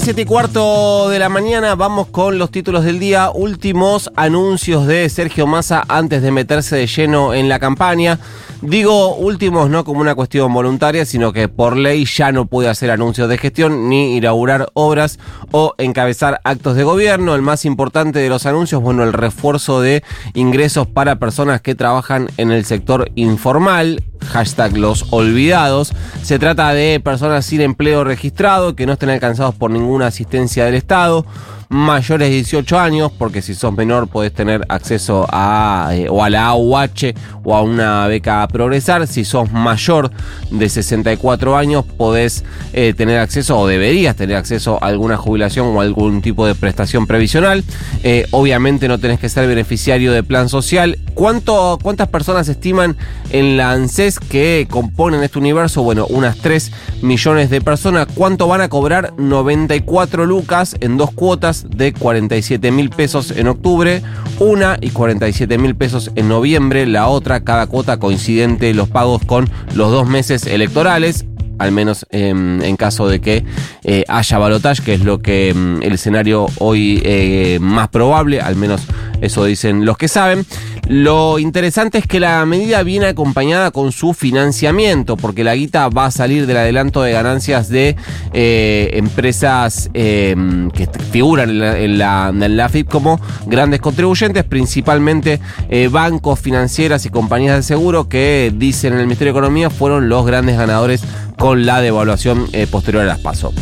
7 y cuarto de la mañana vamos con los títulos del día. Últimos anuncios de Sergio Massa antes de meterse de lleno en la campaña. Digo últimos no como una cuestión voluntaria, sino que por ley ya no puede hacer anuncios de gestión ni inaugurar obras o encabezar actos de gobierno. El más importante de los anuncios, bueno, el refuerzo de ingresos para personas que trabajan en el sector informal hashtag los olvidados. Se trata de personas sin empleo registrado que no estén alcanzados por ninguna asistencia del Estado mayores de 18 años, porque si sos menor podés tener acceso a eh, o a la AUH o a una beca a progresar. Si sos mayor de 64 años podés eh, tener acceso o deberías tener acceso a alguna jubilación o algún tipo de prestación previsional. Eh, obviamente no tenés que ser beneficiario de plan social. ¿Cuánto, ¿Cuántas personas estiman en la ANSES que componen este universo? Bueno, unas 3 millones de personas. ¿Cuánto van a cobrar? 94 lucas en dos cuotas de 47 mil pesos en octubre, una y 47 mil pesos en noviembre, la otra, cada cuota coincidente los pagos con los dos meses electorales al menos em, en caso de que eh, haya balotaje, que es lo que em, el escenario hoy eh, más probable, al menos eso dicen los que saben. Lo interesante es que la medida viene acompañada con su financiamiento, porque la guita va a salir del adelanto de ganancias de eh, empresas em, que figuran en la, en, FIP como grandes contribuyentes, principalmente eh, bancos, financieras y compañías de seguro que dicen en el Ministerio de Economía fueron los grandes ganadores con la devaluación eh, posterior a las PASO.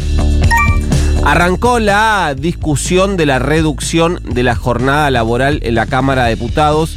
Arrancó la discusión de la reducción de la jornada laboral en la Cámara de Diputados.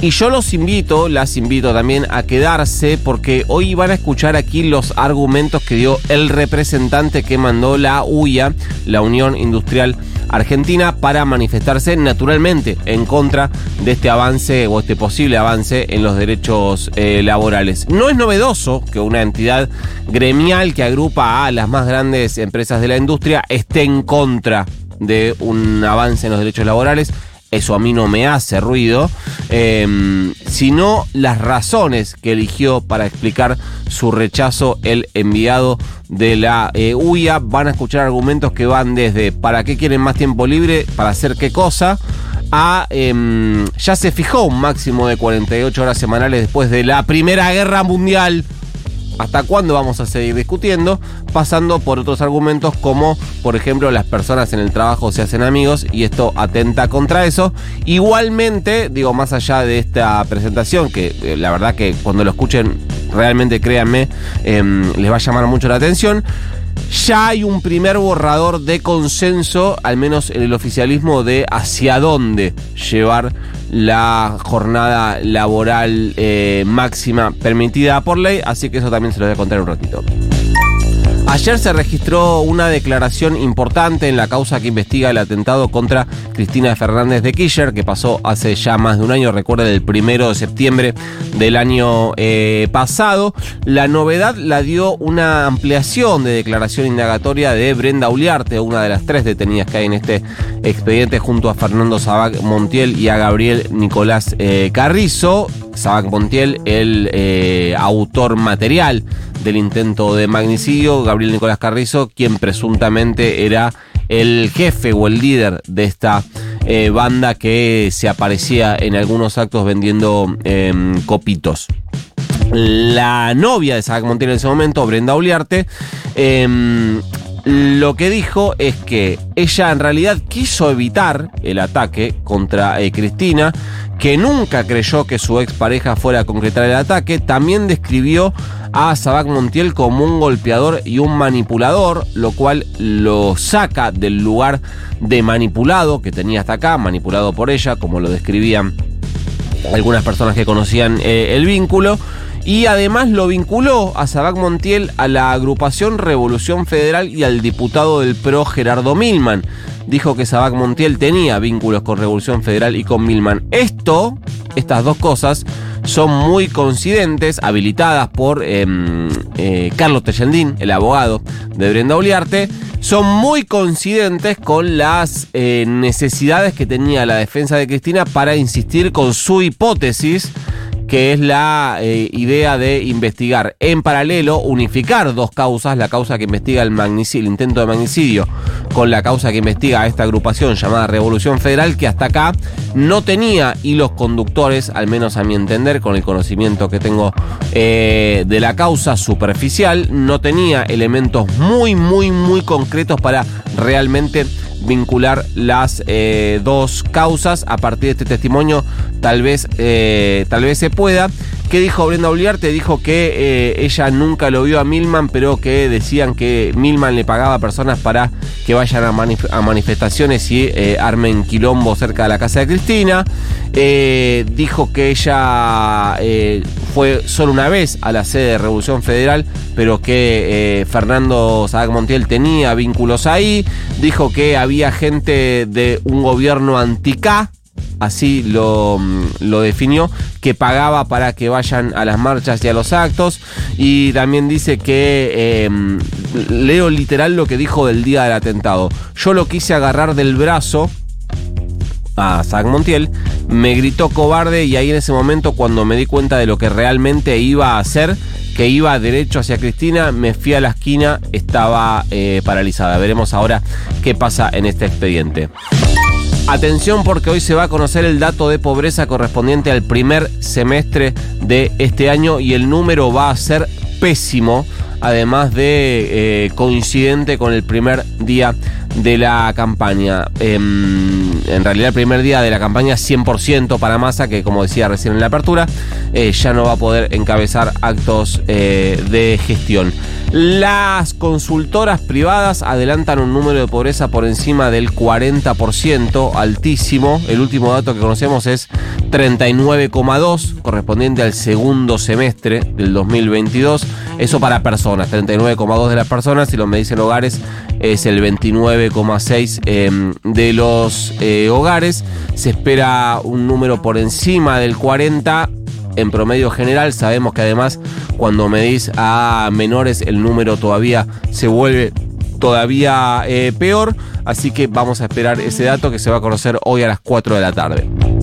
Y yo los invito, las invito también a quedarse porque hoy van a escuchar aquí los argumentos que dio el representante que mandó la UIA, la Unión Industrial Argentina, para manifestarse naturalmente en contra de este avance o este posible avance en los derechos eh, laborales. No es novedoso que una entidad gremial que agrupa a las más grandes empresas de la industria esté en contra de un avance en los derechos laborales eso a mí no me hace ruido, em, sino las razones que eligió para explicar su rechazo el enviado de la eh, UIA. Van a escuchar argumentos que van desde para qué quieren más tiempo libre, para hacer qué cosa, a em, ya se fijó un máximo de 48 horas semanales después de la Primera Guerra Mundial hasta cuándo vamos a seguir discutiendo, pasando por otros argumentos como, por ejemplo, las personas en el trabajo se hacen amigos y esto atenta contra eso. Igualmente, digo, más allá de esta presentación, que eh, la verdad que cuando lo escuchen, realmente créanme, em, les va a llamar mucho la atención. Ya hay un primer borrador de consenso, al menos en el oficialismo, de hacia dónde llevar la jornada laboral eh, máxima permitida por ley, así que eso también se lo voy a contar un ratito. Ayer se registró una declaración importante en la causa que investiga el atentado contra Cristina Fernández de Kirchner, que pasó hace ya más de un año, recuerden, el primero de septiembre del año eh, pasado. La novedad la dio una ampliación de declaración indagatoria de Brenda Uliarte, una de las tres detenidas que hay en este expediente, junto a Fernando Sabac Montiel y a Gabriel Nicolás eh, Carrizo. Sabac Montiel, el eh, autor material del intento de magnicidio, Gabriel Nicolás Carrizo, quien presuntamente era el jefe o el líder de esta eh, banda que se aparecía en algunos actos vendiendo em, copitos. La novia de Sabac Montiel en ese momento, Brenda Uliarte, em, lo que dijo es que ella en realidad quiso evitar el ataque contra eh, Cristina, que nunca creyó que su expareja fuera a concretar el ataque. También describió a Sabac Montiel como un golpeador y un manipulador, lo cual lo saca del lugar de manipulado que tenía hasta acá, manipulado por ella, como lo describían algunas personas que conocían eh, el vínculo. Y además lo vinculó a Sabac Montiel a la agrupación Revolución Federal y al diputado del PRO Gerardo Milman. Dijo que Sabac Montiel tenía vínculos con Revolución Federal y con Milman. Esto, estas dos cosas, son muy coincidentes, habilitadas por em, eh, Carlos Tellendín, el abogado de Brenda Uliarte, son muy coincidentes con las eh, necesidades que tenía la defensa de Cristina para insistir con su hipótesis que es la eh, idea de investigar. En paralelo, unificar dos causas, la causa que investiga el, intento de magnicidio con la causa que investiga esta agrupación llamada Revolución Federal, que hasta acá no tenía hilos conductores, al menos a mi entender, con el conocimiento que tengo eh, de la causa superficial, no tenía elementos muy, muy, muy concretos para realmente vincular las eh, dos causas. A partir de este testimonio, tal vez, eh, tal vez se pueda. ¿Qué dijo Brenda Oliarte? Dijo que eh, ella nunca lo vio a Milman, pero que decían que Milman le pagaba a personas para que vayan a, manifestaciones y armen quilombo cerca de la casa de Cristina. dijo que ella fue solo una vez a la sede de Revolución Federal, pero que Fernando Sadak Montiel tenía vínculos ahí. Dijo que había gente de un gobierno anti-K, así lo, lo, definió, que pagaba para que vayan a las marchas y a los actos. Y también dice que, em, leo literal lo que dijo del día del atentado, yo lo quise agarrar del brazo a Zach Montiel, me gritó cobarde y ahí en ese momento cuando me di cuenta de lo que realmente iba a hacer, que iba derecho hacia Cristina, me fui a la esquina, estaba eh, paralizada. Veremos ahora qué pasa en este expediente. Atención porque hoy se va a conocer el dato de pobreza correspondiente al primer semestre de este año y el número va a ser pésimo, además de eh, coincidente con el primer día de la campaña. Em, en realidad el primer día de la campaña 100% para Massa, que como decía recién en la apertura, eh, ya no va a poder encabezar actos eh, de gestión. Las consultoras privadas adelantan un número de pobreza por encima del 40%, altísimo. El último dato que conocemos es 39,2, correspondiente al segundo semestre del 2022. Eso para personas, 39,2 de las personas, si lo me dicen hogares es el 29,6 em, de los eh, hogares. Se espera un número por encima del 40 en promedio general. Sabemos que además cuando medís a menores el número todavía se vuelve todavía eh, peor. Así que vamos a esperar ese dato que se va a conocer hoy a las 4 de la tarde.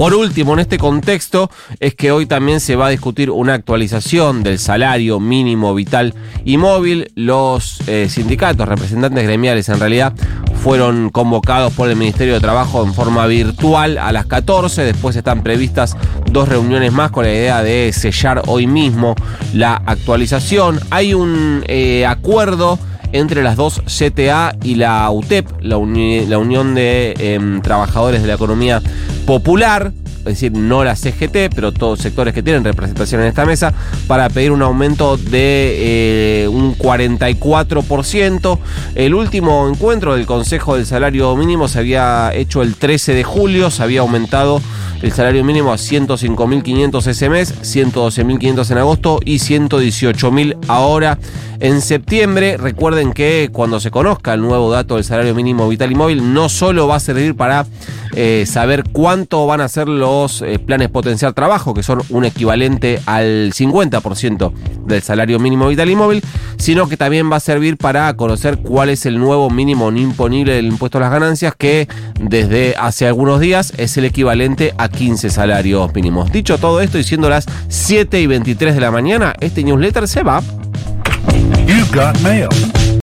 Por último, en este contexto, es que hoy también se va a discutir una actualización del salario mínimo vital y móvil. Los eh, sindicatos, representantes gremiales en realidad, fueron convocados por el Ministerio de Trabajo en forma virtual a las 14. Después están previstas dos reuniones más con la idea de sellar hoy mismo la actualización. Hay un eh, acuerdo entre las dos CTA y la UTEP, la, Unión de em, Trabajadores de la Economía Popular, es decir, no la CGT, pero todos sectores que tienen representación en esta mesa, para pedir un aumento de eh, un 44%. El último encuentro del Consejo del Salario Mínimo se había hecho el 13 de julio, se había aumentado el salario mínimo a 105.500 ese mes, 112.500 en agosto y 118.000 ahora en septiembre. Recuerden que cuando se conozca el nuevo dato del salario mínimo vital y móvil, no solo va a servir para eh, saber cuánto van a ser los eh, planes potencial trabajo, que son un equivalente al 50% del salario mínimo vital y móvil, sino que también va a servir para conocer cuál es el nuevo mínimo no imponible del impuesto a las ganancias, que desde hace algunos días es el equivalente a 15 salarios mínimos. Dicho todo esto y siendo las 7 y 23 de la mañana, este newsletter se va. You've got mail.